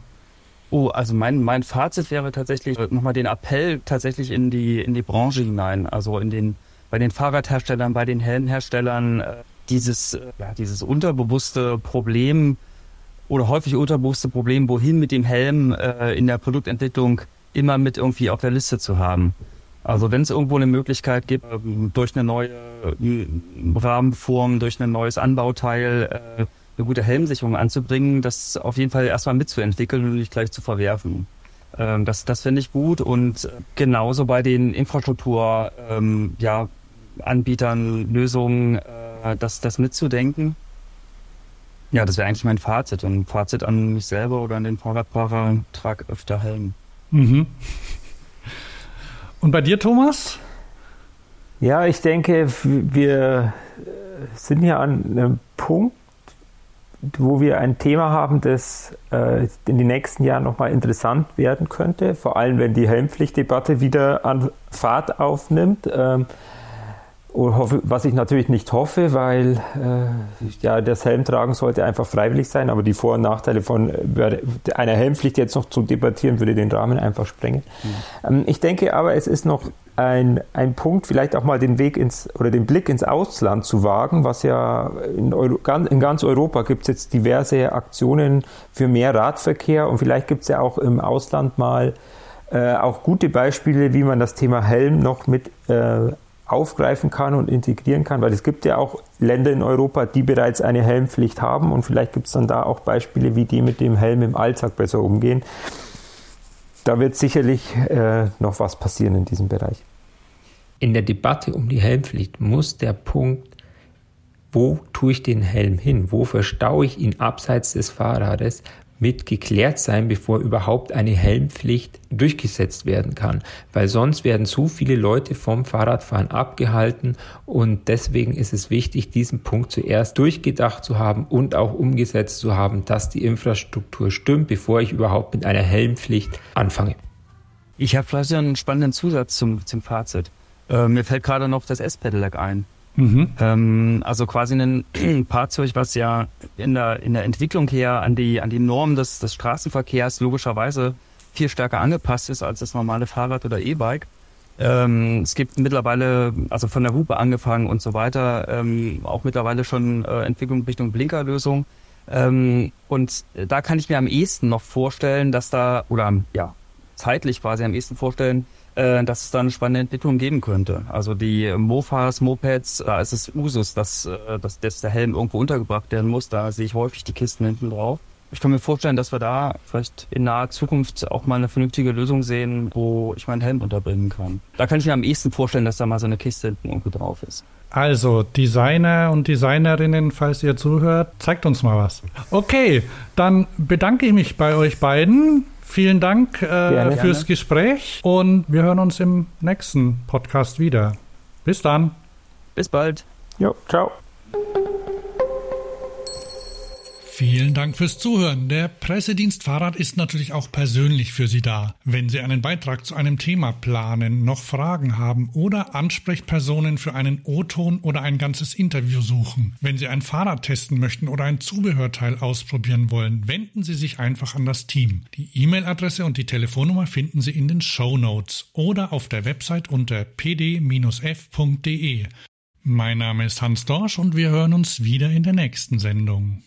Oh, also mein, mein Fazit wäre tatsächlich äh, nochmal den Appell tatsächlich in die, in die Branche hinein, also in den, bei den Fahrradherstellern, bei den Helmherstellern, äh, dieses, äh, ja, dieses unterbewusste Problem oder häufig unterbewusste Problem, wohin mit dem Helm in der Produktentwicklung immer mit irgendwie auf der Liste zu haben. Also wenn es irgendwo eine Möglichkeit gibt, ähm, durch eine neue äh, Rahmenform, durch ein neues Anbauteil äh, eine gute Helmsicherung anzubringen, das auf jeden Fall erstmal mitzuentwickeln und nicht gleich zu verwerfen. Ähm, das das finde ich gut und äh, genauso bei den Infrastruktur ähm, ja, Anbietern, Lösungen, das, das mitzudenken. Ja, das wäre eigentlich mein Fazit. Und Fazit an mich selber oder an den Fahrradfahrer, trag öfter Helm. Mhm.
Und bei dir, Thomas?
Ja, ich denke, wir sind hier an einem Punkt, wo wir ein Thema haben, das äh, in den nächsten Jahren nochmal interessant werden könnte, vor allem wenn die Helmpflichtdebatte wieder an Fahrt aufnimmt. Ähm, was ich natürlich nicht hoffe, weil äh, ja, das Helmtragen sollte einfach freiwillig sein, aber die Vor- und Nachteile von einer Helmpflicht jetzt noch zu debattieren, würde den Rahmen einfach sprengen. Mhm. Ähm, ich denke aber, es ist noch ein, ein Punkt, vielleicht auch mal den Weg ins oder den Blick ins Ausland zu wagen, was ja in, Euro, in ganz Europa gibt es jetzt diverse Aktionen für mehr Radverkehr und vielleicht gibt es ja auch im Ausland mal äh, auch gute Beispiele, wie man das Thema Helm noch mit äh, aufgreifen kann und integrieren kann, weil es gibt ja auch Länder in Europa, die bereits eine Helmpflicht haben und vielleicht gibt es dann da auch Beispiele, wie die mit dem Helm im Alltag besser umgehen. Da wird sicherlich äh, noch was passieren in diesem Bereich.
In der Debatte um die Helmpflicht muss der Punkt, wo tue ich den Helm hin, wo verstaue ich ihn abseits des Fahrrades, mit geklärt sein, bevor überhaupt eine Helmpflicht durchgesetzt werden kann, weil sonst werden zu viele Leute vom Fahrradfahren abgehalten und deswegen ist es wichtig, diesen Punkt zuerst durchgedacht zu haben und auch umgesetzt zu haben, dass die Infrastruktur stimmt, bevor ich überhaupt mit einer Helmpflicht anfange.
Ich habe vielleicht einen spannenden Zusatz zum, zum Fazit. Äh, mir fällt gerade noch das S-Pedelec ein. Mhm. Ähm, also quasi ein Fahrzeug, was ja in der, in der Entwicklung her an die, an die Norm des, des Straßenverkehrs logischerweise viel stärker angepasst ist als das normale Fahrrad oder E-Bike. Ähm, es gibt mittlerweile, also von der Hupe angefangen und so weiter, ähm, auch mittlerweile schon äh, Entwicklung Richtung Blinkerlösung. Ähm, und da kann ich mir am ehesten noch vorstellen, dass da, oder ja, zeitlich quasi am ehesten vorstellen, äh, dass es da eine spannende Entwicklung geben könnte. Also die Mofas, Mopeds, da ist es Usus, dass, äh, dass, dass der Helm irgendwo untergebracht werden muss. Da sehe ich häufig die Kisten hinten drauf. Ich kann mir vorstellen, dass wir da vielleicht in naher Zukunft auch mal eine vernünftige Lösung sehen, wo ich meinen Helm unterbringen kann. Da kann ich mir am ehesten vorstellen, dass da mal so eine Kiste hinten irgendwo drauf ist.
Also, Designer und Designerinnen, falls ihr zuhört, zeigt uns mal was. Okay, dann bedanke ich mich bei euch beiden Vielen Dank äh, gerne, fürs gerne. Gespräch und wir hören uns im nächsten Podcast wieder. Bis dann.
Bis bald.
Jo, ciao.
Vielen Dank fürs Zuhören. Der Pressedienst Fahrrad ist natürlich auch persönlich für Sie da. Wenn Sie einen Beitrag zu einem Thema planen, noch Fragen haben oder Ansprechpersonen für einen O-Ton oder ein ganzes Interview suchen. Wenn Sie ein Fahrrad testen möchten oder ein Zubehörteil ausprobieren wollen, wenden Sie sich einfach an das Team. Die E-Mail-Adresse und die Telefonnummer finden Sie in den Show Notes oder auf der Website unter pd-f.de. Mein Name ist Hans Dorsch und wir hören uns wieder in der nächsten Sendung.